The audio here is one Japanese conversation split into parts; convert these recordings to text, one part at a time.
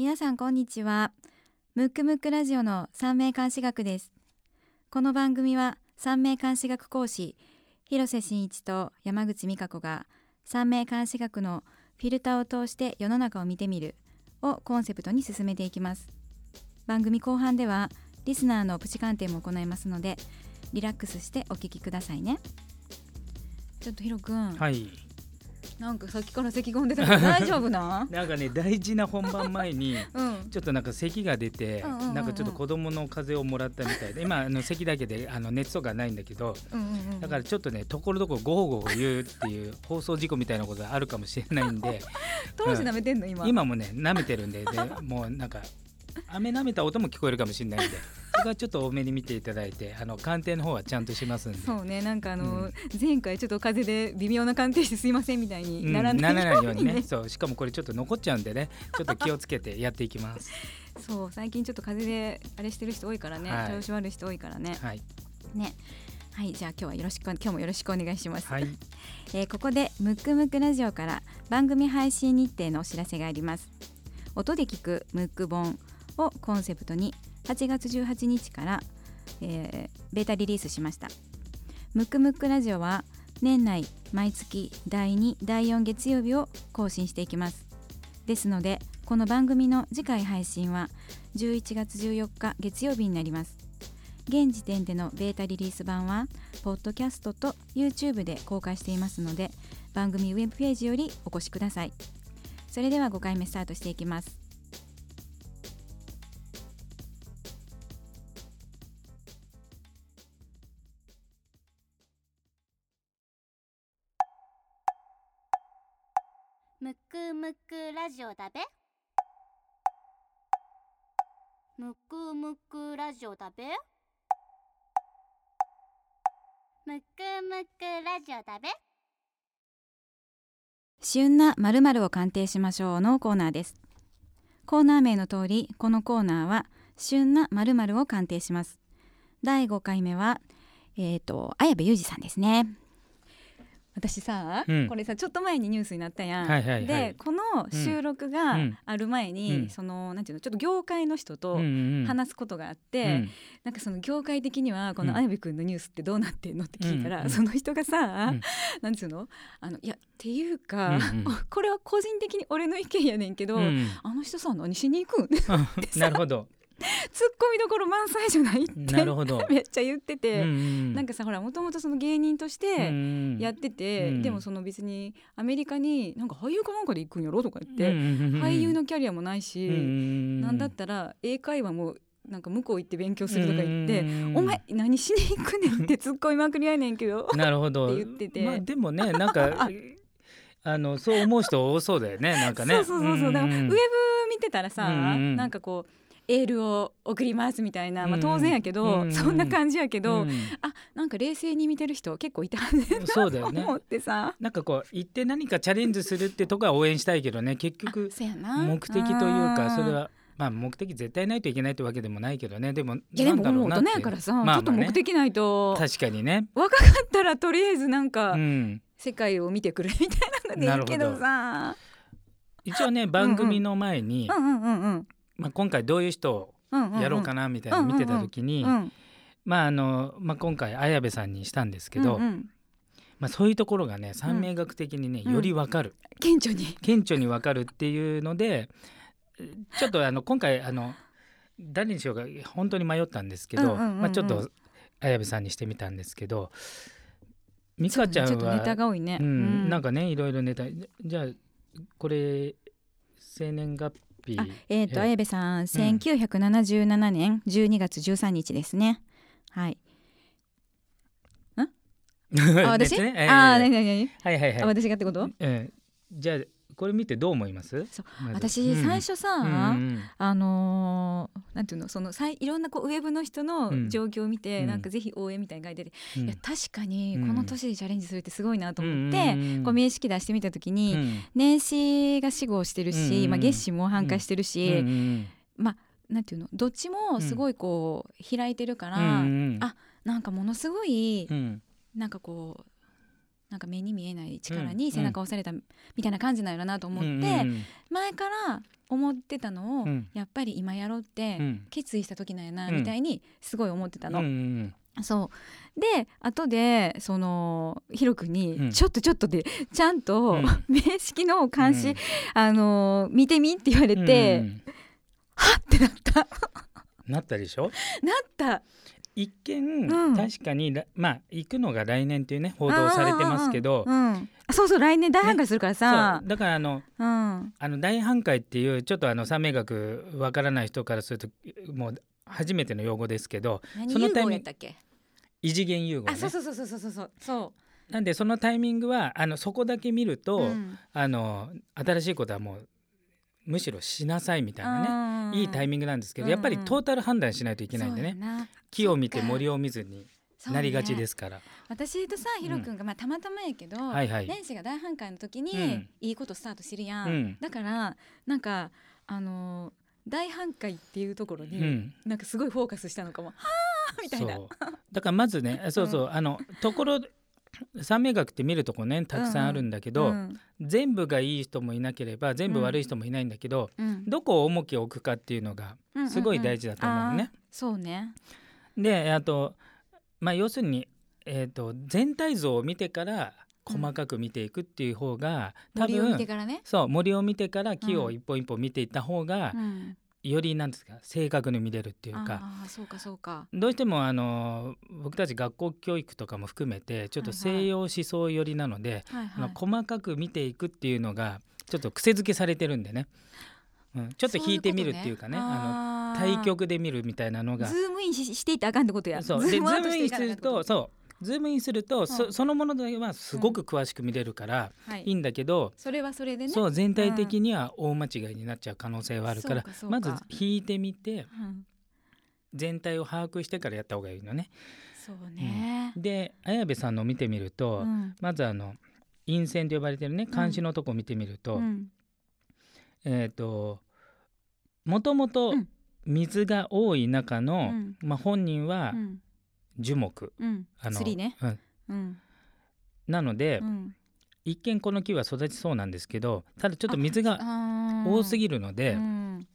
皆さんこんにちは。ムックムックラジオの三名監視学です。この番組は三名監視学講師広瀬真一と山口美香子が三名監視学のフィルターを通して世の中を見てみるをコンセプトに進めていきます。番組後半ではリスナーのプチ鑑定も行いますのでリラックスしてお聞きくださいね。ちょっとヒロくん、はい。なんかさっきから咳込んでた。け ど大丈夫ななんかね大事な本番前に うん。ちょっとなんか咳が出て、うんうんうんうん。なんかちょっと子供の風邪をもらったみたいで今あの咳だけであの熱とかないんだけどうんうんうんだからちょっとねところどころゴーゴー言うっていう放送事故みたいなことがあるかもしれないんで 当時舐めてんの今？今もね舐めてるんででもうなんか飴舐めた音も聞こえるかもしれないんでそこはちょっと多めに見ていただいてあの鑑定の方はちゃんとしますんで。そうねなんかあの、うん。前回ちょっと風邪で微妙な鑑定してすいませんみたいにうんならないようにね, そうしかもこれちょっと残っちゃうんでね。ちょっと気をつけてやっていきます。そう最近ちょっと風邪であれしてる人多いからね、はい。調子悪い人多いからね。はい、ね。はいじゃあ今日はよろしく今日もよろしくお願いします、はい。えーここでムックムックラジオから番組配信日程のお知らせがあります。音で聞くムック本をコンセプトに8月18日から、えーベータリリースしました。ムックムックラジオは年内毎月第2第4月曜日を更新していきます。ですのでこの番組の次回配信は11月14日月曜日になります。現時点でのベータリリース版はポッドキャストと YouTube で公開していますので番組ウェブページよりお越しください。それでは5回目スタートしていきます。むくラジオだべ？むくむくラジオだべ？むくむくラジオだべ？旬な〇〇を鑑定しましょうのコーナーです。コーナー名の通りこのコーナーは旬な〇〇を鑑定します。第5回目はえっ、と綾部裕二さんですね。私さ、うん。これさちょっと前にニュースになったやん、はいはいはい。でこの収録がうん。ある前に、うん。そのなんていうのちょっと業界の人とうんうん話すことがあって、うん。なんかその業界的にはこうん。の綾部君のニュースってどうなってんのって聞いたら、うん。うん。その人がさ、うん。なんつうの？あのいやっていうか、うんうん。これは個人的に俺の意見やねんけど、うん。あの人さ何しに行くん？なるほどコミどころ満載じゃないって。なるほど。めっちゃ言ってて、ななんかさほらもともとその芸人としてやってて、うんでもその別にアメリカになんか俳優かなんかで行くんやろとか言って、俳俳優のキャリアもないし、なんだったら英会話もなんか向こう行って勉強するとか言って「お前何しに行くねん」って突っ込みまくりやねんけど？なるほど。って言ってて。まあでもねなんか あのそう思う人多そうだよねなんかね。そうそうそうそう。だからウェブん見てたらさ、うん。なんかこうエールを送りますみたいな、まあ、うん。当然やけど、うん。そんな感じやけど、うん。あなんか冷静に見てる人結構いたんだなそうだよね。と思ってさ。なんかこう行って何かチャレンジするってとこは応援したいけどね。結局目的というかんそれはまあ目的絶対ないといけないってわけでもないけどね。でもいやでも大人やからさ、まあまあちょっと目的ないと。確かにね。若かったらとりあえずなんか、うん。世界を見てくるみたいなのでいいけどさ。一応ね番組の前にうんうんうんうんまあ今回どういう人をやろうかなみたいなの見てた時にうんまああのまあ今回綾部さんにしたんですけどうんうん。まあそういうところがね三名学的にねうん。よりわかる。顕著に。顕著にわかるっていうのでちょっとあの今回あの誰にしようか本当に迷ったんですけど、まあ、ちょっと綾部さんにしてみたんですけど美香ちゃんは、が多いね、うん、なんかかねいろいろネタ。じゃあこれ生年月日あえっ、とええ。綾部さん1977年12月13日ですね。はい。あ私、ねええ。あー何何何、あはいはいはい、私がってこと？ええ。じゃあこれ見てどう思います？私うん。最初さ、うんうんあのーなんていうのそのさいいろんなこうウェブの人うのん。状況を見て、うん。なんかぜひ応援みたいな書いてて、うん。いや確かにうん。この年でチャレンジするってすごいなと思っうんて、こう名式出してみた時に、うん。年始が死後してるし、うん。まあ、月始も繁華してるし、うんうんなんていうのどっちもすごいこう開いてるから、うんうん。あなんかものすごいうん。なんかこうなんか目に見えない力うんに背中を押されたみたいな感じなんやろなと思って、前から思ってたのを、うん。やっぱり今やろうってうん。決意した時なんやな、うんみたいにすごい思ってたの。そう。で後でそのヒロ君に、うん。ちょっとちょっとでちゃんと、うん。名式の監視、うん。あの見てみって言われうんて、うん。はっってなった。なったでしょ？なった一見、うん。確かにらまあ行くのが来年っていうね報道されてますけど、そうそう来年大反対するからさ。そう、だからあのうん。あの大半壊っていうちょっとあの三名学わからない人からするともう初めての用語ですけどそのタイミング異次元融合ねあそうそうそうそうそうそうそなんでそのタイミングはあのそこだけ見るう、と、うん。あの新しいことはもうむしろしなさいみたいなね、いいタイミングなんですけど、うん。やっぱりトータル判断しないといけないんでね、木を見て森を見ずになりがちですから、私とさヒロ君が、まあたまたまやけど、はいはい。年始が大反壊の時に、うん。いいことスタートしてるやん、うん。だからなんかあのー大反壊っていうところに、うん。なんかすごいフォーカスしたのかも。はあみたいな。だからまずね そうそう、あのところ三名学って見るとこねたくさんあるんだけど、うん全部がいい人もいなければ全部悪い人もいないんだけど、うん。どこを重きを置くかっていうのがすごい大事だと思うのね。あーそうね。であと、まあ、要するに、えー、と全体像を見てから細かく見ていくっていう方が、多森を見て分からね、そう森を見てから木をうん。一本一本見ていった方が、うん、よりなんですか正確に見れるっていうか。そうかそうか。どうしてもあの僕たち学校教育とかも含めてちょっと西洋思想寄りなので、はいあのはい細かく見ていくっていうのがちょっと癖づけされてるんでね、うん、ちょっと引いてみるっていうかねあの大局で見るみたいなのが。ズームインししていったらあかんってことや。そう。でズズームインするとそうズームインすると、そそのものではすごく詳しく見れるからはい。いいんだけど、それはそれでね。そう全体的には大間違いになっちゃう可能性はあるから、そうかそうか。まず引いてみてうん。全体を把握してからやった方がいいのね。そうね、で綾部さんのを見てみると、うん。まずあの陰線と呼ばれてるね監視のとこ見てみると、うん。えっ、ともともとうん。水が多い中の、うん。まあ、本人はうん樹木、うん。あのね。うん。うん。なので、うん。一見この木は育ちそうなんですけどただちょっと水が多すぎぎるので、うん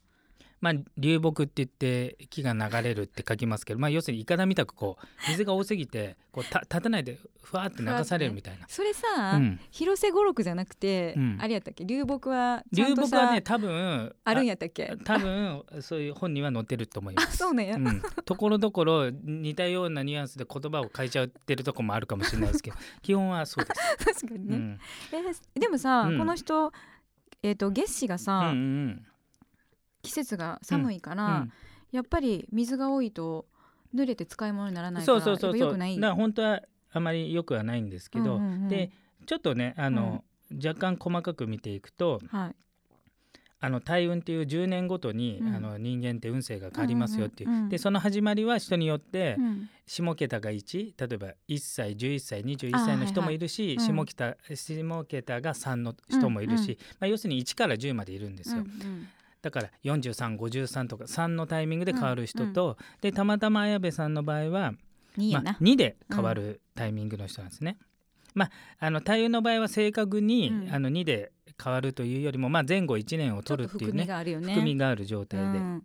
まあ、流木って言って木が流れるって書きますけど、まあ、要するにいかだみたくこう水が多すぎてこうた立たないでふわって流されるみたいな。それさ、うん。広瀬五六じゃなくて、うん。あれやったっけ？流木はちゃ流んとさ木はね多分あるんやったっけ？多分そういう本には載ってると思いまあす。そうなんや、うん、ところどころ似たようなニュアンスで言葉を変えちゃってるとこもあるかもしれないですけど 基本はそうです。確かにね、うん。えーでもさ、うん。この人えっ、と月子がうんさ、うん季節が寒いかうら、ん。やっぱり水が多いと濡れて使い物にならないかそらうそうそうそう。やっぱ良くない。だから本当はあまり良くはないんですけど、うんうんうん。でちょっとねあの、若干細かく見ていくとはい。あの大運っていう10年ごとに、うん。あの人間って運勢が変わりますよっていう、うんうんうんでその始まりは人によって、うん。下桁が1例えば1歳11歳21歳の人もいるし、はいはいうん。下桁下桁が3の人もいるし、うんうん。まあ、要するに1から10までいるんですよ。うんうんだから4353とか3のタイミングで変わる人と、でたまたま綾部さんの場合は、まあいいやな、、2で変わるタイミングの人なんですね。まあ、あの太陽の場合は正確に、うん。あの2で変わるというよりも、まあ、前後1年を取るっていうねがあるよね。含みがある状態で、うん。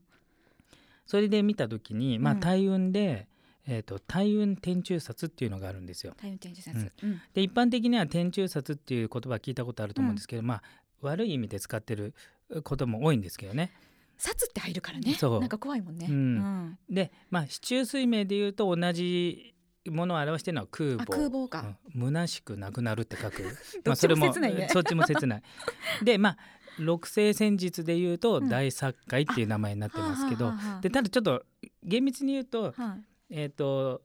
それで見た時に、まあ、うん。大運で、えー、と大運天中殺っていうのがあるんですよ。太陽天中殺、うん。で一般的には天中殺っていう言葉聞いたことあると思うんですけど、まあ悪い意味で使ってることも多いんですけどね。殺って入るからね。そう。なんか怖いもんね、うん。うん。でまあ市中水明でいうと同じものを表してるのは空母。あ空母か、うん。虚しくなくなるって書く。どっちも切ないね。そっちも切ない。でまあ六星戦術でいうとうん。大殺界っていう名前になってますけど、でただちょっと厳密に言うと,、はい。えー、と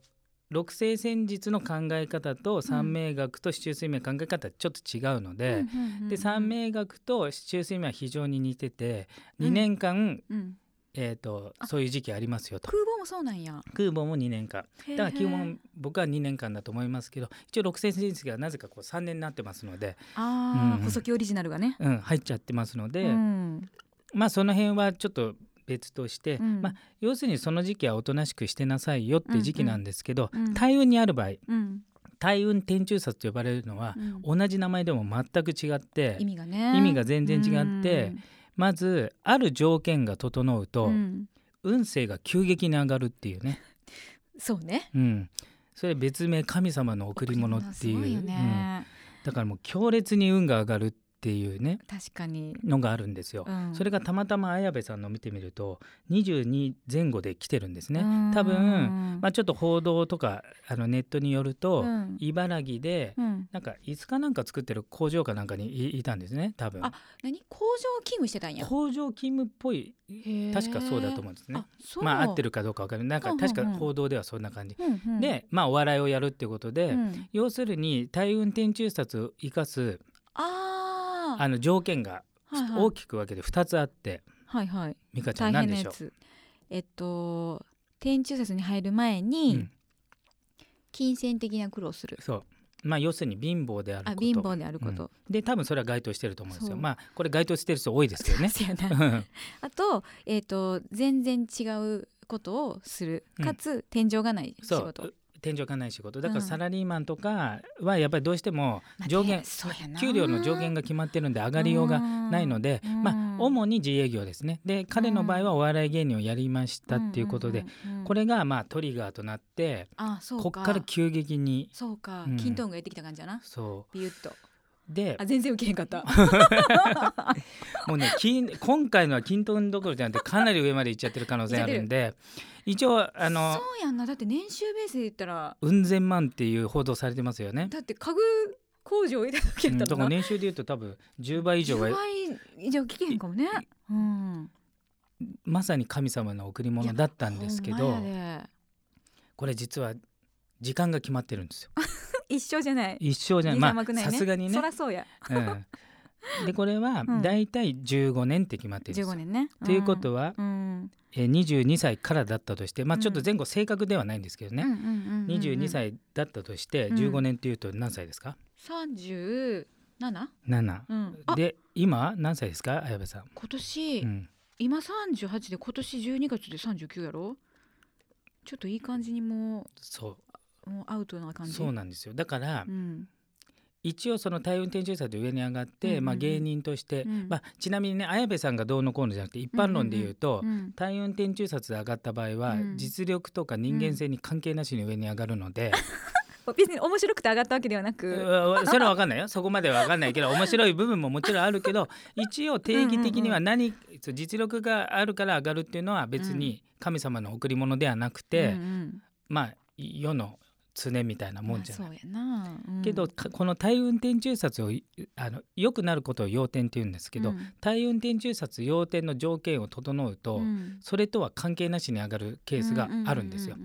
六星戦術の考え方と三名学と市中水明の考え方はちょっと違うので、で三名学と市中水明は非常に似ててうん。2年間、うん。えー、とあ。そういう時期ありますよと。空母もそうなんや。空母も2年間。だから基本僕は2年間だと思いますけど一応六星戦術がなぜかこう3年になってますので、ああ、うん。細木オリジナルがね、うん、入っちゃってますので、うん。まあその辺はちょっと別として、うん。まあ、要するにその時期はおとなしくしてなさいよって時期なんですけど、うん。うん大運にある場合うん。大運天中殺と呼ばれるのは、うん。同じ名前でも全く違って意味がね。意味が全然違ってまずある条件が整うと、うん。運勢が急激に上がるっていうね、そうね。うん、それ別名神様の贈り物っていう。ね、だからもう強烈に運が上がるっていうね確かに、のがあるんですよ。うん。それがたまたま綾部さんの見てみると22前後で来てるんですね。うん。多分、まあ、ちょっと報道とかあのネットによると、うん。茨城でうん。なんか椅子かなんか作ってる工場かなんかにいいたんですね多分。あ何？工場勤務してたんや。工場勤務っぽい確かそうだと思うんですね。まあ合ってるかどうかわからなんか確か報道ではそんな感じ、うんうん、でまあお笑いをやるってことで、うん。要するに大運転中殺を生かすあーあの条件が大きく分けて2つあって、はいはい。美香ちゃん大何でしょう？えっと天中殺に入る前に、うん。金銭的な苦労する。そう。まあ要するに貧乏であること。あ貧乏であること、うん。で多分それは該当してると思うんですよ。まあこれ該当してる人多いですけどね。あと,、えっと全然違うことをする。かつ、天井がない仕そう。事天井がない仕事。だからうん。サラリーマンとかはやっぱりどうしてもまあ上限、給料の上限が決まってるんで上がりようがないので、うん。まあ主に自営業ですね。で彼の場合はお笑い芸人をやりましたっていうことで、これがまあトリガーとなってあそうか。こっから急激に。そうか、うん。キントーンがやってきた感じやな。そビュッと。うであ全然受けへんかった。もうね金今回のは均等どころじゃなくてかなり上まで行っちゃってる可能性あるんで一応あのそうやんな。だって年収ベースで言ったら。うん千万っていう報道されてますよね。だって家具工場入れただからんな、年収で言うと多分10倍以上は10倍以上聞けへんかもね。うん。まさに神様の贈り物だったんですけどこれ実は時間が決まってるんですよ。一緒じゃない。一生じゃない。まあさすがにね。そ。らそうや。うん、でこれはうん。だいたい15年って決まってるんですよ。15年ね。ということは、うん。えー22歳からだったとしてまあうん。ちょっと前後正確ではないんですけどね、うんうんうんうんうん。22歳だったとしてうん。15年っていうと何歳ですか、37? 7うで今何歳ですか綾部さん、今年、うん、今38で今年12月で39やろ？ちょっといい感じにもそうもうアウトな感じ？そうなんですよ。だから、うん。一応その大運転中殺で上に上がって、うんうんうん。まあ、芸人として、うん。まあ、ちなみにね綾部さんがどうのこうのじゃなくて一般論で言うと、うん大運転中殺で上がった場合は、うん。実力とか人間性に関係なしに上に上がるので、別に面白くて上がったわけではなく、うそれは分かんないよ。そこまでは分かんないけど面白い部分ももちろんあるけど一応定義的には何そう実力があるから上がるっていうのは別に神様の贈り物ではなくて、うんうん。まあ世の常みたいなもんじゃない。まあそうやな、うん。けどかこの大運転中殺をいあの良くなることを要点って言うんですけど、うん。大運転中殺要点の条件を整うと、うん。それとは関係なしに上がるケースがあるんですよ。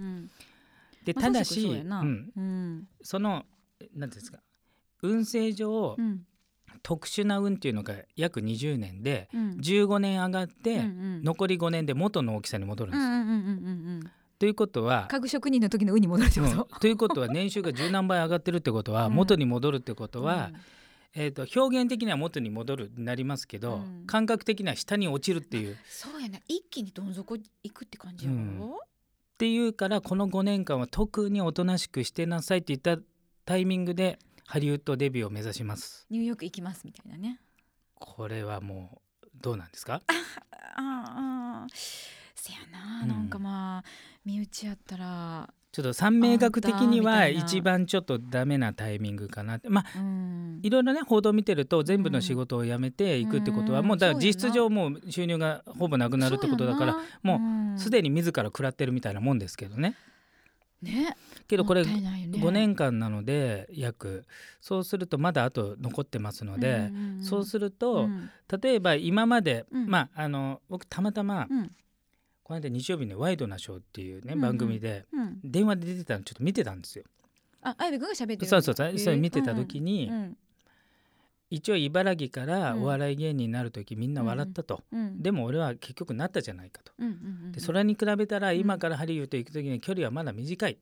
でまあただし、まさしくその何ですか運勢上、うん。特殊な運っていうのが約20年でうん。15年上がって、残り5年で元の大きさに戻るんですよ。ということは、家具職人の時の運に戻るってこうん。と、ということは年収が十何倍上がってるってことはうん。元に戻るってことは、うん。えー、と表現的には元に戻るになりますけど、うん。感覚的には下に落ちるっていう。っそうやな。一気にどん底行くって感じやうん。ろ、ていうからこの5年間は特におとなしくしてなさいって言ったタイミングでハリウッドデビューを目指します。ニューヨーク行きますみたいなね。これはもうどうなんですか？あ あせやな、うん。なんかまあ身内やったらちょっと三名学的には一番ちょっとダメなタイミングかなって。まあうん。いろいろね報道見てると全部の仕事を辞めていくってことはうん。もうだから実質上もう収入がほぼなくなるってことだからもうすにでに自ら食らってるみたいなもんですけどね。ね。けどこれもったいないよね。5年間なので約。そうするとまだあと残ってますので、そうすると、うん。例えば今まで、うん。まああの僕たまたま、うんこの間日曜日に「ワイドなショー」っていうね、うんうん。番組でうん。電話で出てたのちょっと見てたんですよ。ああやべくんが喋ってるそうそうそう、それ見てた時に、うん。一応茨城からうんお笑い芸人になる時みんな笑ったと、うんでも俺は結局なったじゃないかと。うんうんうんでそれに比べたらん。今からハリウッド行く時に距離はまだ短い。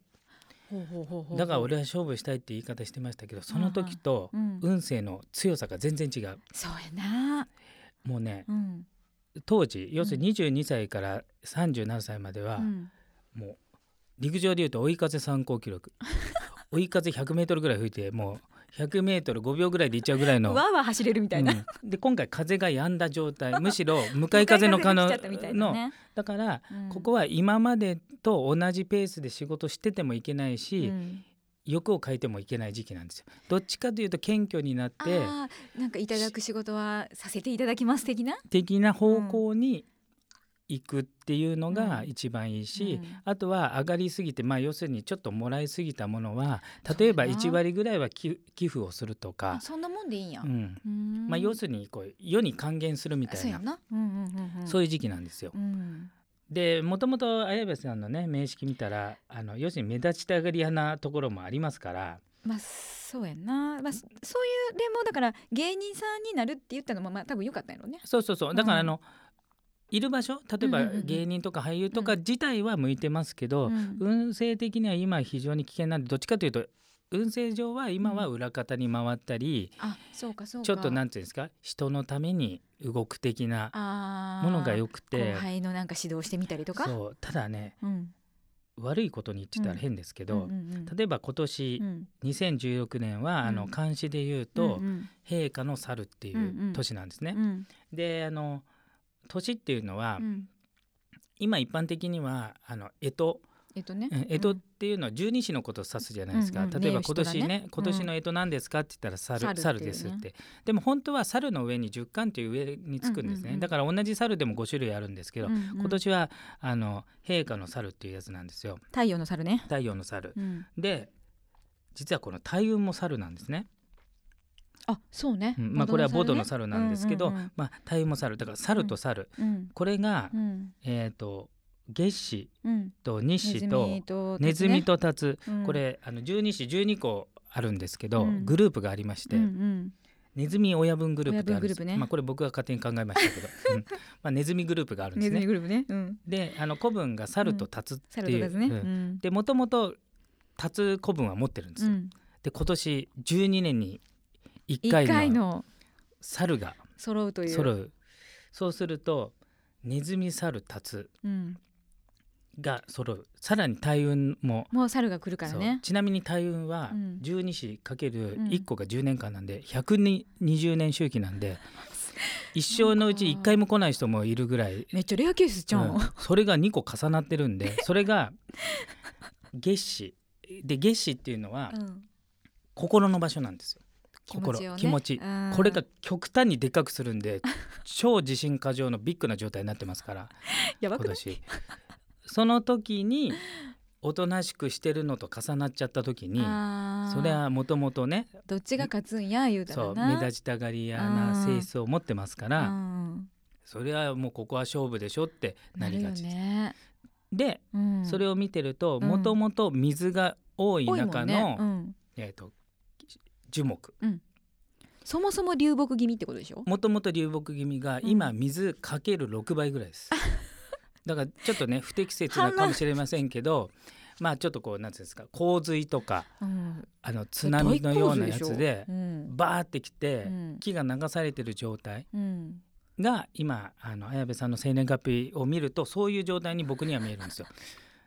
だから俺は勝負したいって言い方してましたけどその時とうん。運勢の強さが全然違う。そうやな。もうねうん当時要するに22歳から37歳まではうん。もう陸上でいうと追い風参考記録。追い風 100m ぐらい吹いてもう100メートル5秒ぐらいで行っちゃうぐらいの。わーわー走れるみたいな、うん。で今回風が止んだ状態。むしろ向かい風の可能。のね。だからうん。ここは今までと同じペースで仕事しててもいけないし、うん欲を変えてもいけない時期なんですよ。どっちかというと謙虚になってなんかいただく仕事はさせていただきます的な？的な方向に行くっていうのがうん。一番いいし、うん。あとは上がりすぎて、まあ、要するにちょっともらいすぎたものは例えばそうやな。1割ぐらいは寄寄付をするとかあ、そんなもんでいいんや、うん。うん。まあ、要するにこう世に還元するみたいな。そうやな、うんうんうんうん、そういう時期なんですよ。うんでもともと綾部さんのね名式見たらあの要するに目立ちたがり屋なところもありますから。まあそうやな、まあ、そそういうでもだから芸人さんになるって言ったのもまあ多分良かったんやろね。そうそうそう。だからあうん。の、いる場所例えば芸人とか俳優とか自体は向いてますけど、うん。運勢的には今非常に危険なんでどっちかというと運勢上は今は裏方に回ったり、あそうかそうか。ちょっとなんていうんですか？人のために動く的なものが良くて。後輩のなんか指導してみたりとか？そうただねうん。悪いことに言ってたら変ですけど、うんうんうん。例えば今年、うん。2016年は、あのうん漢詩で言うと、うん陛下の猿っていんうんう年なんですね。うん。であの年っていうのは、うん。今一般的にはあの干支えっとね。うん。干支っていうのは十二支のことを指すじゃないですか、うんうん。例えばね今年ねね今年の干支なんですかって言ったら猿,、猿ですって。でも本当は猿の上に十巻っていう上につくんですね、うんうんうん。だから同じ猿でも5種類あるんですけど、うんうん。今年はあの陛下の猿っていうやつなんですよ。太陽の猿ね。太陽の猿、うん。で実はこの大運も猿なんですね、あそうね。うん。まあ、これはボドの猿なんですけど、うんうんうん。まあ、大運も猿。だから猿と猿、うん。これが、うん。えっ、と月子うん。とネ日子とネズミとタツ、うんこれあの12子12個あるんですけど、うんグループがありまして、うんうんネズミ親分グループってあるんですねまあ、これ僕が勝手に考えましたけど、うん まあ、ネズミグループがあるんでネズミすね。グループね。うん。であの古文が猿とタツっていう。でもともとタツ古文は持ってるんですよ。うん。で今年12年に1一回の猿が揃うという。揃うそうするとネズミ猿タツうん。が揃う。さらに大運も。もう猿が来るからね。ちなみに大運はうん。12子かけるうん1個が10年間なんで120年周期なんで 一生のうち1回も来ない人もいるぐらい、めっちゃレアケースじゃん。うん。それが2個重なってるんで それが月子で月子っていうのはうん。心の場所なんですよ。心。気持ちうん。これが極端にでっかくするんで超自信過剰のビッグな状態になってますから。やばくない？今年その時におとなしくしてるのと重なっちゃった時にそれはもともとねどっちが勝つんや言うたそうらな目立ちたがり屋な性質を持ってますかうらん。それはもうここは勝負でしょってなりがちです。ね、でうん、それを見てるとうん。もともと水が多い中んね。の、うん、えー、と樹木。そもそも流木気味ってことでしょ？もともと流木気味がうん。今水かける6倍ぐらいです。だからちょっとね不適切なかもしれませんけどまあちょっとこうなんていうんですか洪水とかうん。あの津波のようなやつでうん。バーってきてうん。木が流されてる状態うん。が今あの綾部さんの生年月日を見るとそういう状態に僕には見えるんですよ。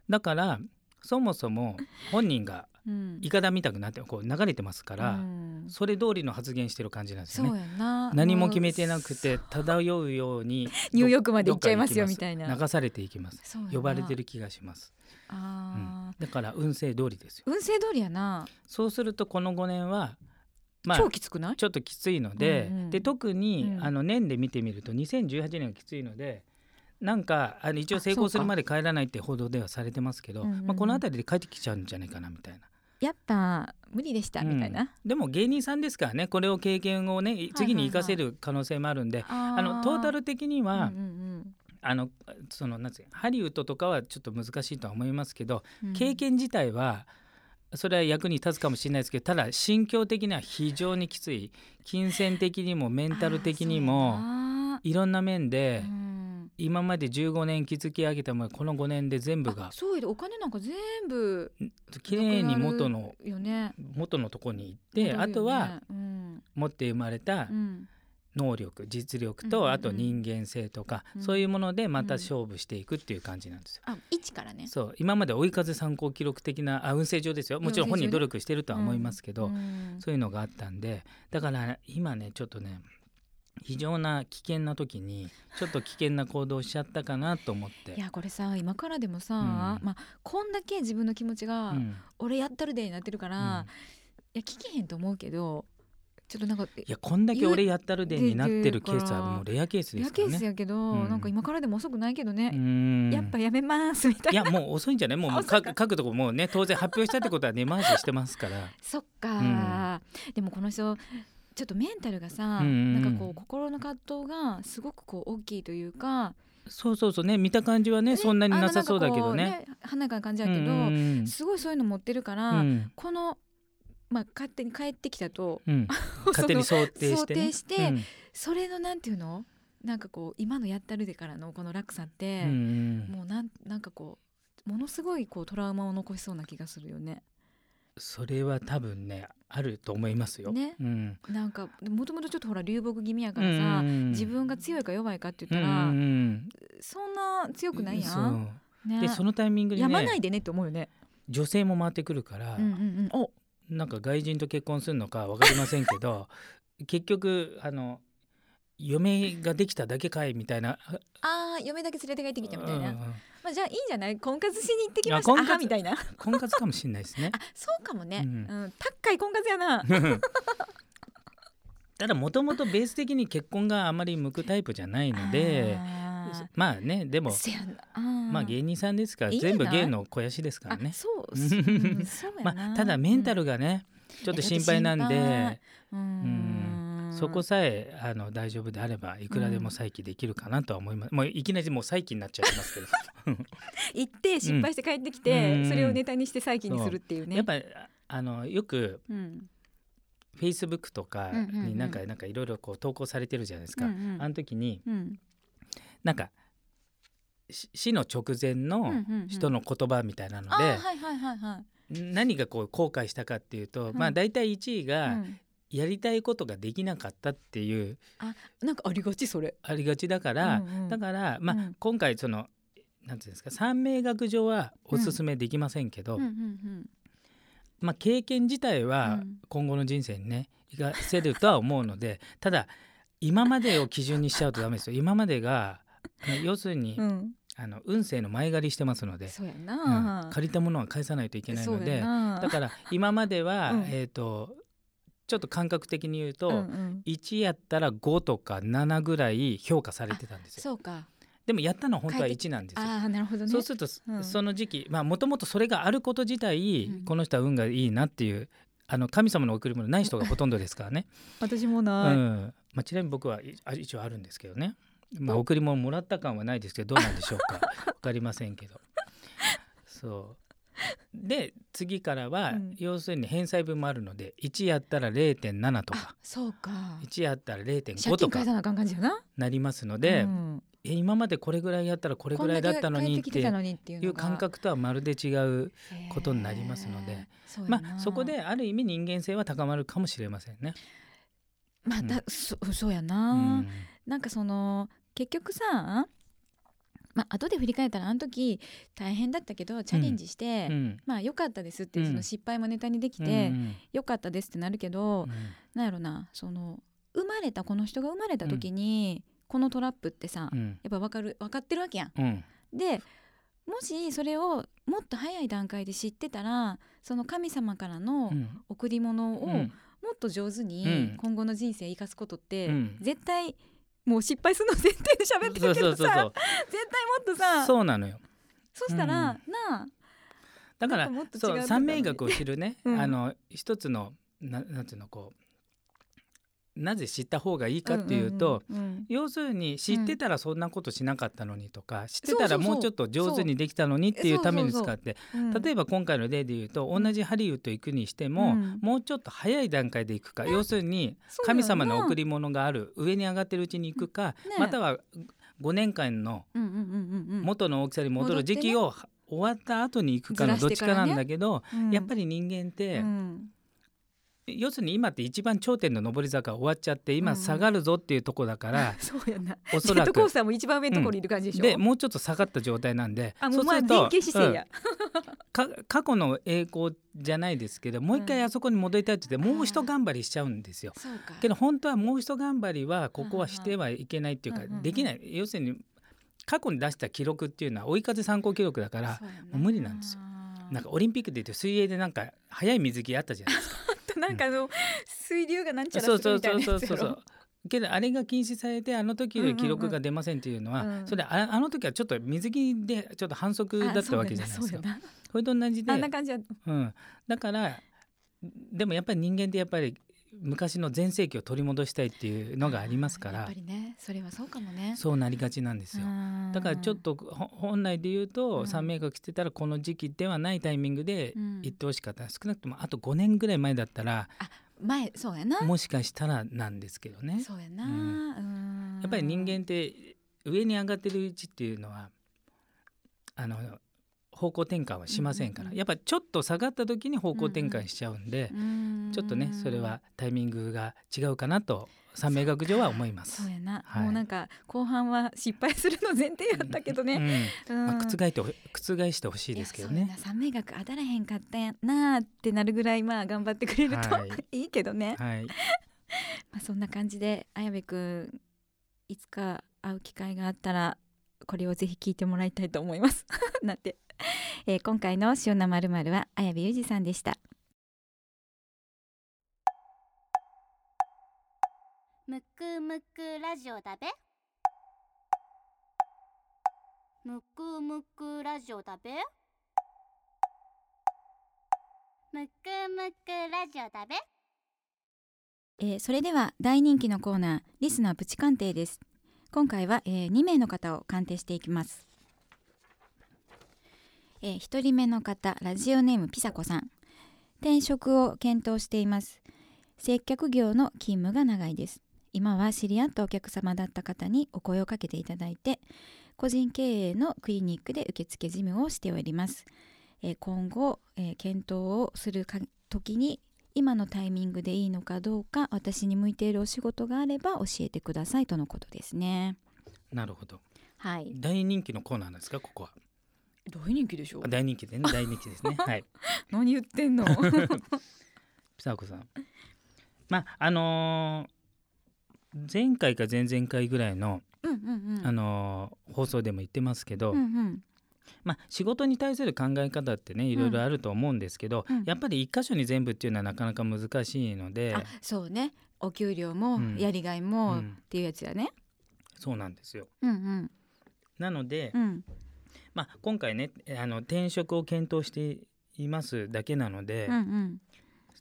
だからそもそも本人がうん。イカダみたくなってこう流れてますから、うん。それ通りの発言してる感じなんですよね。何も決めてなもくて漂うようにう ニューヨークまで行っちゃいますよみたいな。流されていきます。呼ばれてる気がします。あだから運勢通りですよ。ー運勢通りやな、そうするとこの5年はまあ超きつくない？ちょっときついので、うんうん。で特に、うん。あの年で見てみると2018年がきついのでなんかあの一応成功するまで帰らないって報道ではされてますけど、うんうんうん。まあ、この辺りで帰ってきちゃうんじゃないかなみたいな。やっぱ無理でしたみたいな、うんでも芸人さんですからねこれを経験をね次に生かせる可能性もあるんで、ああのトータルル的には、うんあのそのなんつうかハリウッドとかはちょっと難しいとは思いますけど、うん。うん、経験自体はそれは役に立つかもしれないですけどただ心境的には非常にきつい。金銭的にもメンタル的にもあいろんな面ーでうん今まで15年築き上げたものこの5年で全部があそうお金なんか全部綺麗に元のね。元のとこに行って、ね。あとはうん。持って生まれたうん。能力実力うんうんうん。とあと人間性とか、うん。そういうものでまた勝負していくっていう感じなんですよ。あ一からね。そう。今まで追い風参考記録的なあ運勢上ですよ。もちろん本人努力してるとは思いますけど、うん。そういうのがあったんでだから今ねちょっとね非常な危険な時にちょっと危険な行動をしちゃったかなと思って。いやこれさ今からでもさ、うん。まあこんだけ自分の気持ちが、うん。俺やったるでになってるから、いや聞けへんと思うけどちょっとなんかいやこんだけ俺やったるでになってるケースはもうレアケースでレアケーすからね。スやけど、うん。なんか今からでも遅くないけどね。う、ん。やっぱやめますみたいな。いやもう遅いんじゃない？もう 書くとこもうね当然発表したってことは根回ししてますから。そっか、でもこの人ちょっとメンタルがさ、うんうん。うんなんかこう心の葛藤がすごくこう大きいというか、そうそうそうね。見た感じはねそんなになさそうだけどね。あのなんかこう華やかな感じやけど、うんすごいそういうの持ってるから、うん。このまあ勝手に帰ってきたとうん、勝手に想定して、ね、想定してそれのなんていうの？なんかこう今のやったるでからのこの落差って、うんうん。もうなんなんかこうものすごいこうトラウマを残しそうな気がするよね。それは多分ねあると思いますよ。ねうん、なんかもともとちょっとほら流木気味やからさ、うんうん自分が強いか弱いかって言ったら、うんうんそんな強くないや。そん。ね、うでそのタイミングにやまねないでねって思うよね。女性も回ってくるから、うんうんうん。おなんか外人と結婚するのか分かりませんけど 結局あの嫁ができただけかいみたいな。あー嫁だけ連れて帰ってきたみたいな。うんうんまあじゃあいいんじゃない？婚活しに行ってきましたあみたいな。婚活かもしれないですねあ。そうかもね。ううんん。高い婚活やな。ただもともとベース的に結婚があまり向くタイプじゃないのであまあねでーもまあ芸人さんですから全部芸の肥やしですからねあ。そう、うん。まあ、ただメンタルがね、ちょっと心配なんで、うん、うんそこさえあの大丈夫であればいくらでも再起できるかなとは思います、もういきなりもう再起になっちゃいますけど。行って失敗して帰ってきて、うん。それをネタにして再起にするっていうね。やっぱあのよくうん、フェイスブックとかうんうんうん。になんかなんかいろいろこう投稿されてるじゃないですか、うんうん。あの時にうん。なんかし死の直前うんのうんうん。人の言葉みたいなので。何がこう後悔したかっていうと、うん。まあ大体1位うがんやりたいことができなかったっていうあなんかありがちそれ。ありがちだから、うんうんだから、まあうん今回そのなんていうんですか三名学上はおすすめできませんけど、うんうんまあ、経験自体はうん今後の人生にね生かせるとは思うので ただ今までを基準にしちゃうとダメですよ今までが要するに、うん。うん。あの運勢の前借りしてますので、そうやうんな。借りたものは返さないといけないのでだから今までは、うんえー、とちょっと感覚的に言うと、うんうん1やったら5とか7ぐらい評価されてたんですよ。そうか。でもやったのは本当は帰って1なんですよ。ああなるほどね。そうすると、うんその時期まあもともとそれがあること自体、うんこの人は運がいいなっていうあの神様の贈り物ない人がほとんどですからね、私もうない。んまあ、ちなみに僕は一応あるんですけどね、まあ、贈り物もらった感はないですけどどうなんでしょうか 分かりませんけどそうで次からは、うん。要するに返済分もあるので1やったら0.7とあかそうか。1やったら0.5借とかなりますので、うん。え今までこれぐらいやったらこれぐらいだったのにっていう感覚とはまるで違うことになりますのでまな。あそこである意味人間性は高まるかもしれませんね。また、そそうやうな、ん。なんかその結局さまあ後で振り返ったらあの時大変だったけどチャレンジして、うん。まあ良かったですっていううん。その失敗もネタにできうんて、うん。良かったですってなるけど、うん。なんやろなその生まれたこの人が生まれた時に、このトラップってさ、うん。やっぱ分かる分かってるわけやん。うん。でもしそれをもっと早い段階で知ってたらその神様からのうん。贈り物をうん。もっと上手うにん。今後の人生生かすことって、うん。絶対もう失敗するの前提で喋ってるけどさ絶対もっとさそうなのよ。そしたら、うんなあだからそう三名学を知るね、うん。あの一つのななんていうのこうなぜ知った方がいいかっていうと、うんうんうん要するに知ってたらそんなことしなかったのにとか、知ってたらもうちょっと上手にできたのにっていうために使ってうん。例えば今回の例で言うと同じハリウッド行くにしても、うん。もうちょっと早い段階で行くか、要するに神様の贈り物がある上に上がってるうちに行くか、ね。または5年間のうんうんうんうんうん。元の大きさに戻る時期を終わった後に行くかのどっちかなんだけど、うん。やっぱり人間って、うん要するに今って一番頂点の上り坂終わっちゃって今うんうん。下がるぞっていうとこだから、そうやな。おそらく。ジェットコースターも一番上のところにいる感じでしょ、でもうちょっと下がった状態なんであもうまあ前傾姿勢や、か過去の栄光じゃないですけどもう一回あそこに戻りたいって言って、もう一頑張りしちゃうんですよ。けど本当はもう一頑張りはここはしてはいけないっていうかうんうんうんできない。要するに過去に出した記録っていうのは追い風参考記録だからもう無理なんですよ。なんかオリンピックで言うと水泳でなんか速い水着あったじゃないですか。なんかあの、水流がなんちゃらするみたいそうそうそけどあれが禁止されてあの時より記録が出ませんっていうのは、うんうんうん。それああの時はちょっと水着でちょっと反則だったわけじゃないですか。あそれと同じであんな感じやうん、だからでもやっぱり人間ってやっぱり昔の全盛期を取り戻したいっていうのがありますから。やっぱりねそれはそうかもね。そうなりがちなんですよ。だからちょっと本来で言うと、うん。三名学してたらこの時期ではないタイミングでうん。行ってほしかった、少なくともあと5年ぐらい前だったら前そうやな。もしかしたらなんですけどね。そうやな、うん。うん。やっぱり人間って上に上がってるうちっていうのはあの方向転換はしませんから、やっぱちょっと下がった時に方向転換しちゃうんで、うんちょっとねそれはタイミングが違うかなと三名学上は思います。そう。やな、はい。もうなんか後半は失敗するの前提やったけどね、うん。まあ、うん覆ってほ覆してほしいですけどね。三名学当たらへんかったやなーってなるぐらいまあ頑張ってくれると、はい。い、いけどね、はい、まあ、そんな感じで綾部くんいつか会う機会があったらこれをぜひ聞いてもらいたいと思います。なんて、えー今回の「塩なまるまるは綾部裕二さんでした。むくむくラジオだべ。むくむくラジオだべ。むくむくラジオだべ。えーそれでは大人気のコーナーリスナープチ鑑定です。今回は、え2名の方を鑑定していきます、え1人目の方ラジオネームピサコさん。転職を検討しています。接客業の勤務が長いです。今は知り合ったお客様だった方にお声をかけていただいて個人経営のクリニックで受付事務をしております、えー今後、えー検討をするか時に今のタイミングでいいのかどうか私に向いているお仕事があれば教えてくださいとのことですね。なるほど。はい。大人気のコーナーなんですかここは？大人気でしょ？あ大人気でね大人気ですね。はい。何言ってんの？ピサコさん。まああのー前回か前々回ぐらいの、うんうんうん。あのー放送でも言ってますけど、うんうん。まあ、仕事に対する考え方ってねいろいろあると思うんですけど、うん。やっぱり一箇所に全部っていうのはなかなか難しいので、あそうね。お給料もうん。やりがいもっうん。ていうやつやね。そうなんですよ。うんうん。なので、うんまあ、今回ねあの転職を検討していますだけなので、うんうん。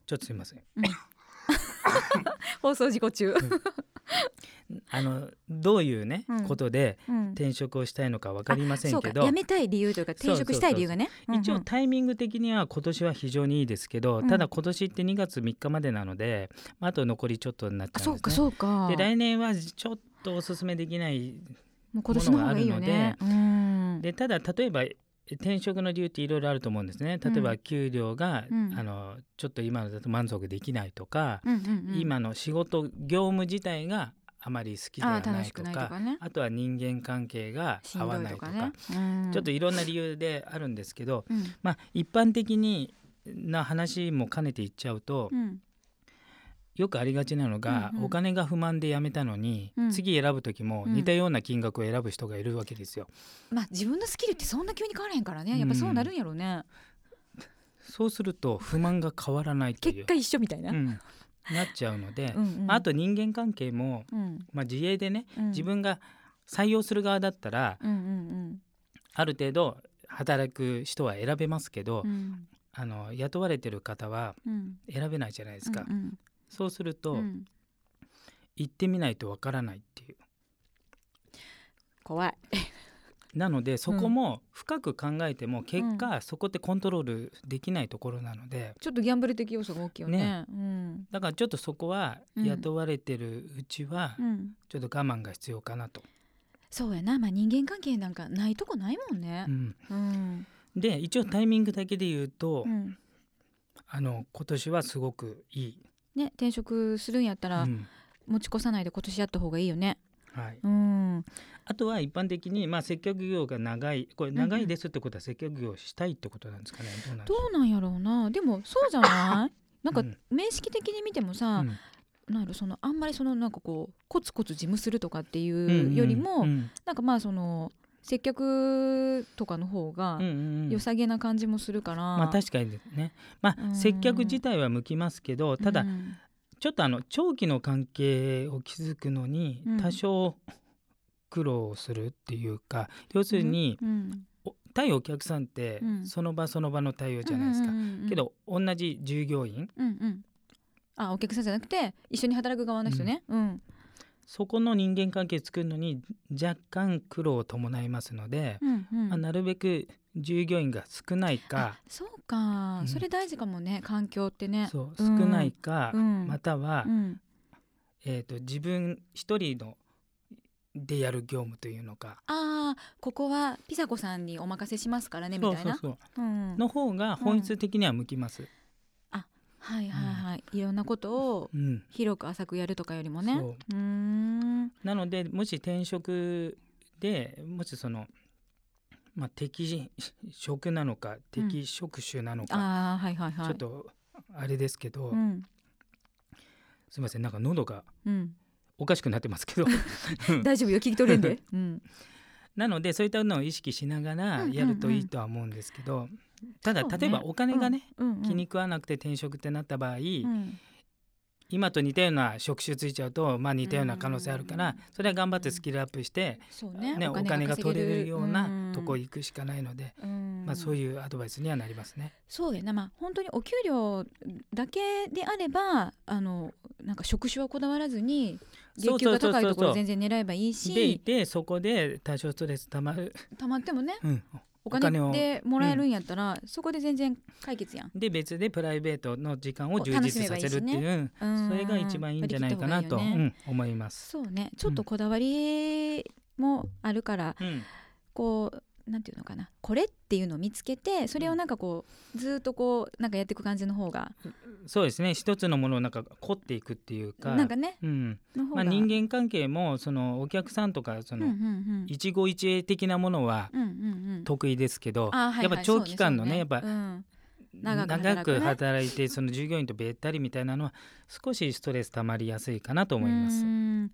ちょっとすいません。放送事故中。あのどういうね、うん。ことでうん。転職をしたいのか分かりませんけど辞めたい理由というか転職したい理由がね。一応うん。うんタイミング的には今年は非常にいいですけど、うん。ただ今年って2月3日までなのでまああと残りちょっとになっちあそうかゃうんですね。そうか。で来年はちょっとおすすめできないもの方がいいよね。うん。でただ例えば転職の理由っていろいろあると思うんですね。例えばうん給料が、うん。あのちょっと今のだと満足できないとか、うんうんうん。今の仕事業務自体があまり好きではないとかね。あとは人間関係が合わないとかね。うん。ちょっといろんな理由であるんですけど、うん。まあ一般的にな話も兼ねて言っちゃうと、うんよくありがちなのが、うんうん。お金が不満で辞めたのに、うん。次選ぶ時もうん。似たような金額を選ぶ人がいるわけですよ。まあ自分のスキルってそんな急に変わらへんからね。やっぱそうなるんやろうね。そうすると不満が変わらないという。結果一緒みたいな。うん。なっちゃうので、うんうん。あと人間関係も、うん。まあ、自営でねうん。自分が採用する側だったら、うんうんある程度働く人は選べますけど、うん。うんあの雇われてる方はうん。選べないじゃないですか。うんそうすると、うん。行ってみないとわからないっていう。怖い。なのでそこも深く考えても結果、そこってコントロールできないところなのでちょっとギャンブル的要素が大きいよね。ね。うん。だからちょっとそこはうん。雇われてるうちはうん。ちょっと我慢が必要かなと。そうやな。まあ人間関係なんかないとこないもんね。うん。うん。で一応タイミングだけで言うと、うん。あの今年はすごくいいね転職するんやったら、うん。持ち越さないで今年やった方がいいよね。はい、うん。あとは一般的に、まあ、接客業が長い。これうん長いですってことは接客業をしたいってことなんですかね？どうなんやろうな。でもそうじゃない？なんかうん。面識的に見てもうさ、うん。なんそのあんまりそのなんかこうコツコツ事務するとかっていうんうんうよりも、うん。なんかまあその接客とかの方がうんうんうん良さげな感じもするから。まあ確かにですね、まあ、うん接客自体は向きますけどただうんちょっとあの長期の関係を築くのにうん多少苦労するっていうか、要するに、うんお対お客さんってうんその場その場の対応じゃないですか。うんうんうんうんけど同じ従業員うんうん。あお客さんじゃなくて一緒に働く側の人ね。うん。そこの人間関係作るのに若干苦労を伴いますので、うんうんまあ、なるべく従業員が少ないかあ、そうか、うんそれ大事かもね環境ってね。そう少うんないか、うんまたは、うん。えー、と自分一人のでやる業務というのかああここはピサ子さんにお任せしますからねみたいな。の方が本質的には向きます。はいはいはい、いろんなことをうん広く浅くやるとかよりもね。そうん。なのでもし転職でもしその、まあ、適職なのか適職種なのか、ああはいはいはい。ちょっとあれですけど、うんすみませんなんか喉がうん。おかしくなってますけど 大丈夫よ聞き取れんで。うん。なのでそういったのを意識しながらやるといいとは思うんですけど、ただそうね。例えばお金がね、気に食わなくて転職ってなった場合、うん。今と似たような職種ついちゃうと、まあ、似たような可能性あるから、それは頑張ってスキルアップして、ね。ねお金が取れるようなとこい、行くしかないので、うん。まあ、そういうアドバイスにはなりますね。そうやなまあ本当にお給料だけであればあのなんか職種はこだわらずに月給が高いところ全然狙えばいいでいしてそこで多少ストレスたまる、たまってもね。うん、お金をでもらえるんやったら、そこで全然解決やん、で別でプライベートの時間を充実させるっていう、うん。それが一番いいんじゃないかなと、思います。そうね。ちょっとこだわりもあるから、うん。こうなんていうのかなこれっていうのを見つけてそれをなんかこうずっとこうなんかやっていく感じの方がそうですね。一つのものをなんか凝っていくっていうかなんかねうん。まあ、人間関係もそのお客さんとかその、一期一会的なものは得意ですけど、やっぱ長期間のねやっぱ、うん長く長働く働いてその従業員とべったりみたいなのは少しストレス溜まりやすいかなと思いますう。ん。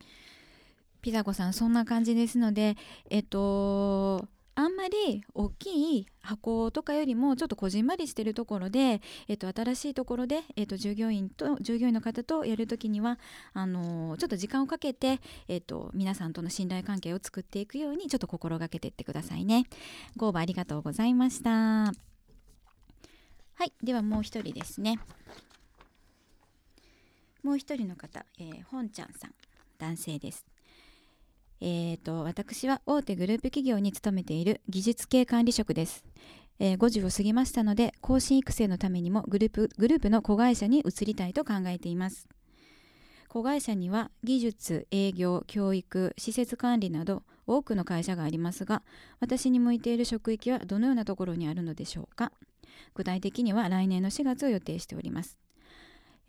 ピザ子さんそんな感じですのでえっとあんまり大きい箱とかよりもちょっとこじんまりしてるところで、えっと、新しいところで、えっと、従業員と従業員の方とやるときにはあのちょっと時間をかけて、えっと、皆さんとの信頼関係を作っていくようにちょっと心がけていってくださいね。ご応募ありがとうございました。はい、ではもう一人ですね。もう一人の方、えー、本ちゃんさん、男性です。えー、と私は大手グループ企業に勤めている技術系管理職です、えー50を過ぎましたので更新育成のためにもグループグループの子会社に移りたいと考えています。子会社には技術営業教育施設管理など多くの会社がありますが私に向いている職域はどのようなところにあるのでしょうか。具体的には来年の4月を予定しております、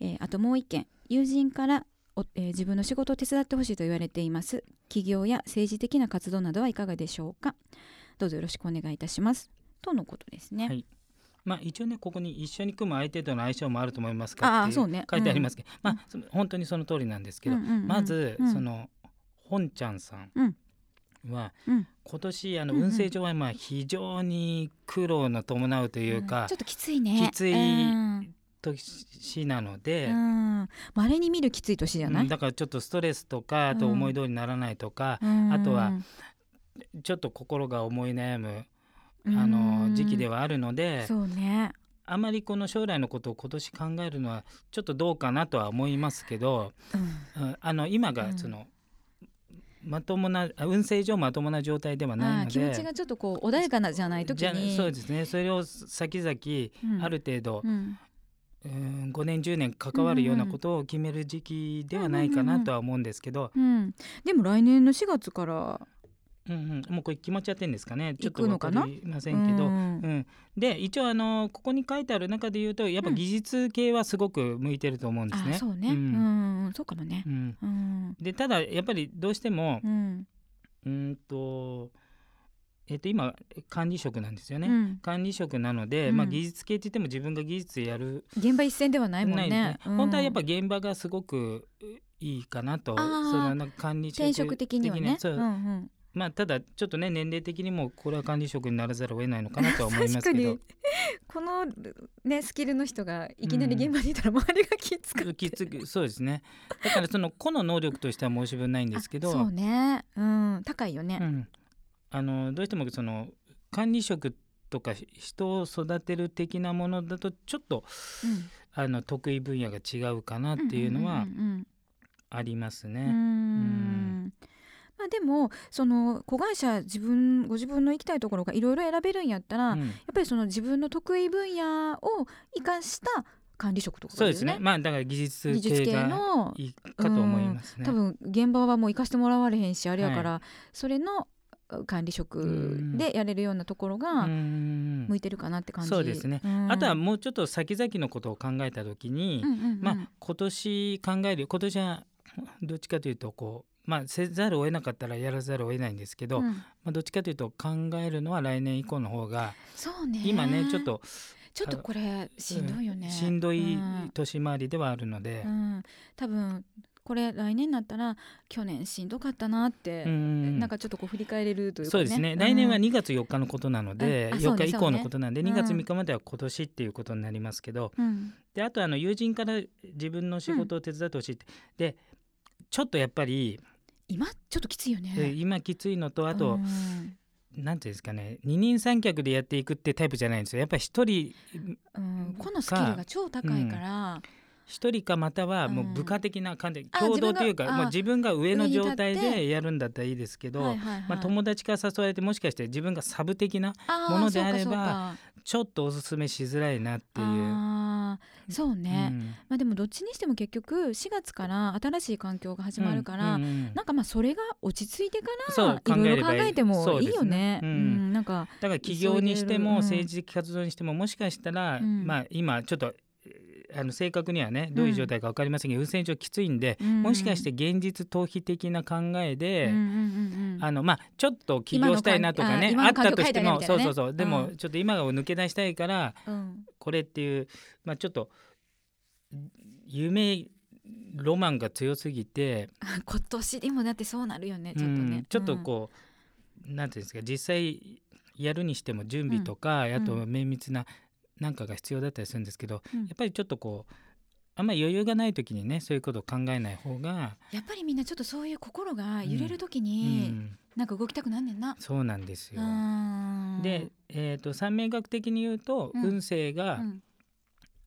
えーあともう一件。友人からえー自分の仕事を手伝ってほしいと言われています。企業や政治的な活動などはいかがでしょうか？どうぞよろしくお願いいたします。とのことですね、はい。まあ、一応ねここに一緒に組む相手との相性もあると思いますかって書いてありますけど、まあそ本当にその通りなんですけど、うんうんうんまず、うん。その本ちゃんさんうん。は、うん。今年あのうんうん。運勢上はまあ非常に苦労の伴うというか、ちょっときついね。きついうん年なので、うん稀に見るきつい年じゃない、だからちょっとストレスとかあと思い通りにならないとか、うんあとはちょっと心が思い悩むあの時期ではあるので、そうねあまりこの将来のことを今年考えるのはちょっとどうかなとは思いますけど、うんあの今がその、まともな運勢上まともな状態ではないので気持ちがちょっとこう穏やかなじゃない時じゃにそうですねそれを先々、ある程度、うんうん、5年10年関わるようなことを決める時期ではないかなとは思うんですけど、うん、でも来年の4月から。うんうん、もうこれ決まっちゃってんですかね。ちょっと行くのかりませんけど、ううん。んで一応あのここに書いてある中で言うとやっぱ技術系はすごく向いてると思うんですね。あそうね、ううんん、そうかもね。う。ん。うん、でただやっぱりどうしてもうん、うーんとえっと今管理職なんですよね。うん、管理職なので、うん。まあ、技術系って言っても自分が技術やる現場一線ではないもんね。ですね。本当はやっぱ現場がすごくいいかなとそのなんか管理職転職的にはね。そう。うんうん、まあただちょっとね年齢的にもこれは管理職にならざるを得ないのかなとは思います確かけどに。このねスキルの人がいきなり現場にいたら周りが気つくきつくそうですね。だからその個の能力としては申し分ないんですけど。そうね、うん、高いよね。うん、あのどうしてもその管理職とか人を育てる的なものだとちょっとうん。あの得意分野が違うかなっていうのはんありますうんうん。うね。ん。まあでもその子会社自分ご自分の行きたいところがいろいろ選べるんやったら、やっうんぱりその自分の得意分野を生かした管理職とかそうですね。まあだから技術系のいいかと思いますね。多分現場はもう行かしてもらわれへんしあれやから、それの管理職でやれるようなところうがん向いてるかなって感じ、そうですね。ん。あとはもうちょっと先々のことを考えた時に、うんうんうん。まあ今年考える今年はどっちかというとこうまあせざるを得なかったらやらざるを得ないんですけど、うん。まあ、どっちかというと考えるのは来年以降の方がそうね。今ねちょっとちょっとこれしんどいよね、しんどいうん。年回りではあるので。う、ん。多分これ来年になったら去年しんどかったなって、うんなんかちょっとこう振り返れるというか、ね、そうですね、来年は2月4日のことなので、うん。あそう4ね日以降のことなんで、そうね。2月3日までは今年っていうことになりますけど、うん。であとあの友人から自分の仕事を手伝ってほしいって、でちょっとやっぱり、今？ちょっときついよね。え今きついのとあと、うん。なんていうんですかね。二人三脚でやっていくってタイプじゃないんですよ。やっぱり一人うん。このスキルが超高いから、一人かまたはもううん。部下的な感じ、あ共同というか自分があもう自分が上の状態でやるんだったらいいですけど、まあ、友達から誘われてもしかして自分がサブ的なものであればちょっとおすすめしづらいなっていう。そうね、うん。まあでもどっちにしても結局4月から新しい環境が始まるから、うんうんうんなんかまあそれが落ち着いてからいろいろ考えてもいいよね。なんかだから企業にしても政治的活動にしてももしかしたら、うん。まあ今ちょっとえーあの正確にはねどういう状態か分かりませんけど、運転上きついんで、うん。もしかして現実逃避的な考えで、うんうんうんうんあのまあちょっと起業したいなとかねあったとしてもみたいうそそうそう。でもうん。ちょっと今を抜け出したいからうん。これっていうまあちょっと夢ロマンが強すぎて、あ 今年でもだってそうなるよねちょっとうねん。ちょっとこう、なんていうんですか実際やるにしても準備とか、あと綿密ななんかが必要だったりするんですけど、うん。やっぱりちょっとこうあんまり余裕がない時にねそういうことを考えない方が、やっぱりみんなちょっとそういう心が揺れる時うに、ん、なんか動きたくなんねんな。そうなんですよ。うんで、えー、と三名学的に言うと、うん。運勢がうん。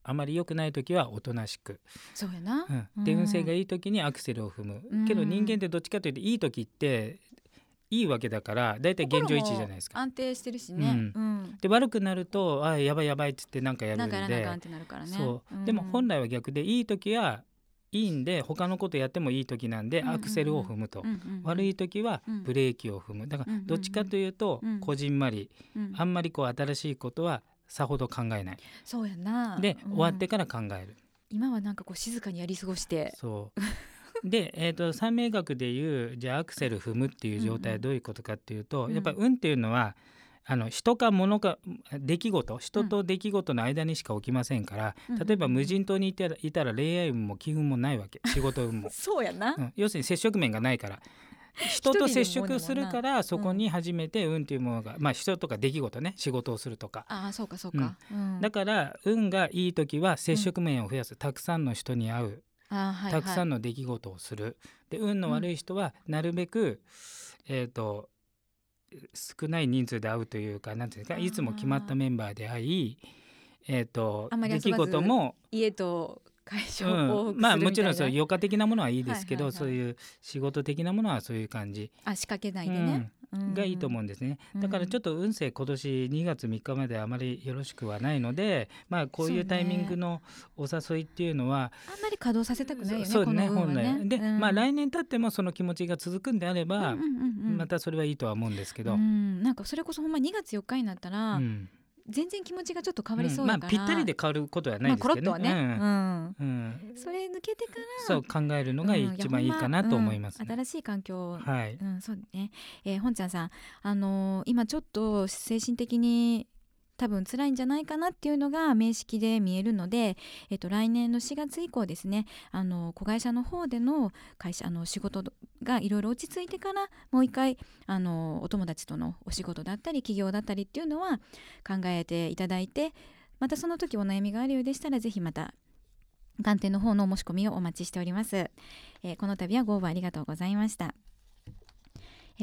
あまり良くない時はおとなしく、そうやな。うん。でうん。運勢がいい時にアクセルを踏む、うん。けど人間ってどっちかというといい時っていいわけだからだいたい現状維持じゃないですか。安定してるしね。で悪くなるとあやばいやばいっつってなんかやるなんでね。そう、でも本来は逆でいい時はいいんで他のことやってもいい時なんでアクセルを踏むと、悪い、い時はうん。ブレーキを踏む。だからどっちかというとうん。こじんまりうん。あんまりこう新しいことはさほど考えない。そうやな。でうん。終わってから考える。今はなんかこう静かにやり過ごして。そう で、えー、と三名学でいうじゃあアクセル踏むっていう状態はどういうことかっていうと、うん。やっぱり運っていうのはあの人か物か出来事人と出来事の間にしか起きませんから、うん。例えば無人島にいたらいたら恋愛運も気運もないわけ。仕事運も、そうやな。うん。要するに接触面がないから。人と接触するからそこに初めて運っていうものが、まあ人とか出来事ね。仕事をするとか。ああそうかそうか。うん。だから運がいい時は接触面を増やす、たくさんの人に会うたくさんの出来事をする、で運の悪い人はなるべく、えー、と少ない人数で会うというかなんていうんですかいつも決まったメンバーで会い、えー、と出来事も、家と会社うん、まあもちろんそういう余暇的なものはいいですけど、はいはいはいそういう仕事的なものはそういう感じ、あ仕掛けないでね。うんがいいと思うんですね、だからちょっと運勢今年2月3日まであまりよろしくはないのでまあこういうタイミングのお誘いっていうのはあんまり稼働させたくないよねそうねこの運は本来。で、うん。まあ来年経ってもその気持ちが続くんであれば、またそれはいいとは思うんですけど、うん。なんかそれこそほんま2月4日になったら、うん全然気持ちがちょっと変わりそうまあだから、ぴったりで変わることはないまあですけどコロッとはね、ね。うん。うん。うん。それ抜けてから。そう考えるのがうん。一番いいかなと思います、ね。まうん。新しい環境。はい。うん、そうね、えー、本ちゃんさん、あのー今ちょっと精神的に多分辛いんじゃないかなっていうのが面識で見えるので、えっと来年の4月以降ですねあの子会社の方での会社あの仕事がいろいろ落ち着いてからもう一回あのお友達とのお仕事だったり企業だったりっていうのは考えていただいてまたその時お悩みがあるようでしたらぜひまた鑑定の方のお申し込みをお待ちしております、えーこの度はご応募ありがとうございました。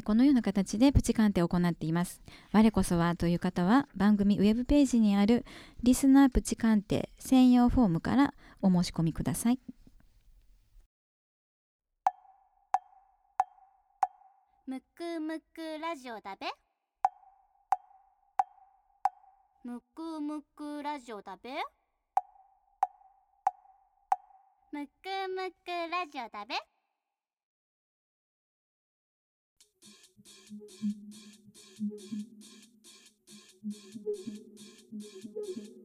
このような形でプチ鑑定を行っています。我こそはという方は番組ウェブページにあるリスナープチ鑑定専用フォームからお申し込みください。むくむくラジオだべ。むくむくラジオだべ。むくむくラジオだべ。Thank you.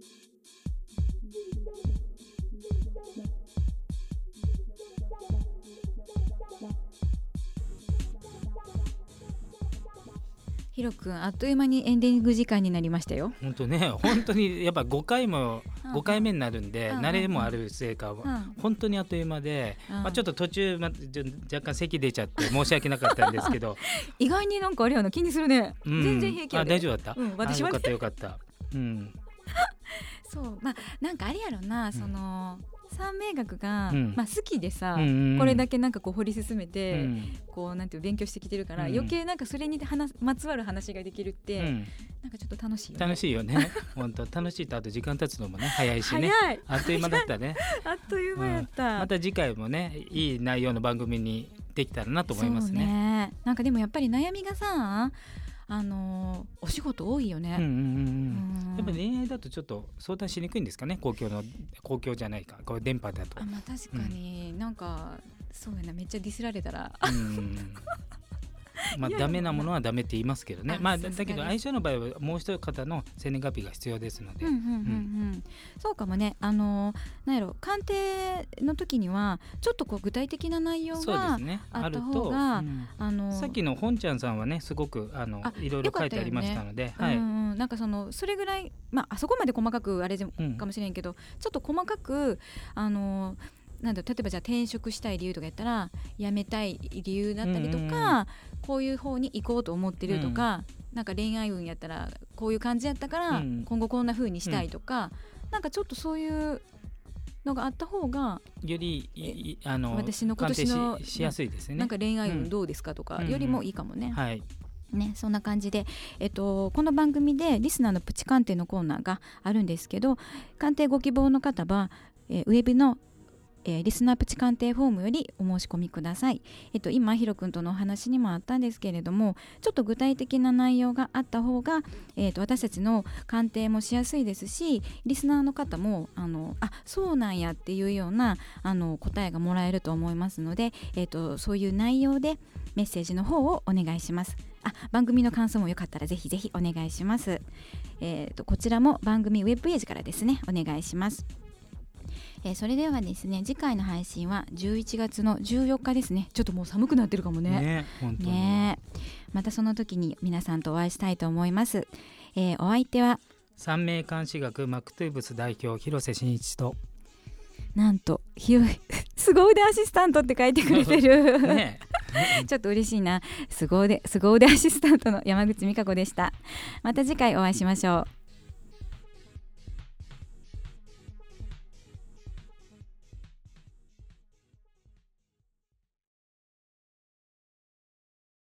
ひろくんあっという間にエンディング時間になりましたよ。本当ね、本当にやっぱ5回も5回目になるんで、うん。慣れもあるせいか、うん。本当にあっという間で、うん。まあちょっと途中まちょ若干咳出ちゃって申し訳なかったんですけど、意外になんかあれやな気にするね、うん。全然平気やあで大丈夫だった？うん私はよかったよかった。うん。そうまあなんかあれやろな、その三名学が、うん。まあ好きでさ、うんこれだけなんかこう掘り進めうて、ん。こうなんていう勉強してきてるから、うん。余計なんかそれに話すまつわる話ができるって、うん。なんかちょっと楽しいよね。楽しいよね。本当楽しいとあと時間経つのもね早いしね。早い。あっという間だったね。あっという間やった、また次回もねいい内容の番組にできたらなと思いますそうね。ね。なんかでもやっぱり悩みがさあのーお仕事多いよね、うんうんうんうん。うん。やっぱり恋愛だとちょっと相談しにくいんですかね？公共の公共じゃないか。こう電波だと。あ。まあ確かに、なんかそうやな。めっちゃディスられたら。うん まあダメなものはダメって言いますけどね。まあだけど相性の場合はもう一方の生年月日が必要ですので。うんうんうんうん、そうかもね。あのーなんやろ鑑定の時にはちょっとこう具体的な内容そうでがすね。あったあると、うん。あのーさっきの本ちゃんさんはねすごくあのあいろいろ書いてありましたので、はい。うん。うんなんかそのそれぐらいまああそこまで細かくあれかもしれんけど、ちょっと細かくあのなんだ例えばじゃあ転職したい理由とかやったら辞めたい理由だったりとか、こういう方に行こうと思ってるとか、なんか恋愛運やったらこういう感じやったから、うん今後こんな風にしたいとか、なんかちょっとそういうのがあった方が、よりあの私の今年のししやすいですね。なんか恋愛うん運どうですかとかうんよりもいいかもね。はい。ね、そんな感じで、えっと、この番組でリスナーのプチ鑑定のコーナーがあるんですけど鑑定ご希望の方は、えーウェブの、えーリスナープチ鑑定フォームよりお申し込みください、えっと、今ヒロ君とのお話にもあったんですけれどもちょっと具体的な内容があった方が、えっと私たちの鑑定もしやすいですしリスナーの方もあのあそうなんやっていうようなあの答えがもらえると思いますので、えっとそういう内容でメッセージの方をお願いします。あ番組の感想もよかったらぜひぜひお願いします。えー、とこちらも番組ウェブページからですねお願いします。えーそれではですね次回の配信は11月の14日ですね。ちょっともう寒くなってるかもね。ね本当に。ね。えまたその時に皆さんとお会いしたいと思います、えーお相手は三名監視学マクトゥーブス代表広瀬真一と。なんとひろ凄腕アシスタントって書いてくれてる、ね。ちょっと嬉しいな。凄腕凄腕アシスタントの山口美香子でした。また次回お会いしましょう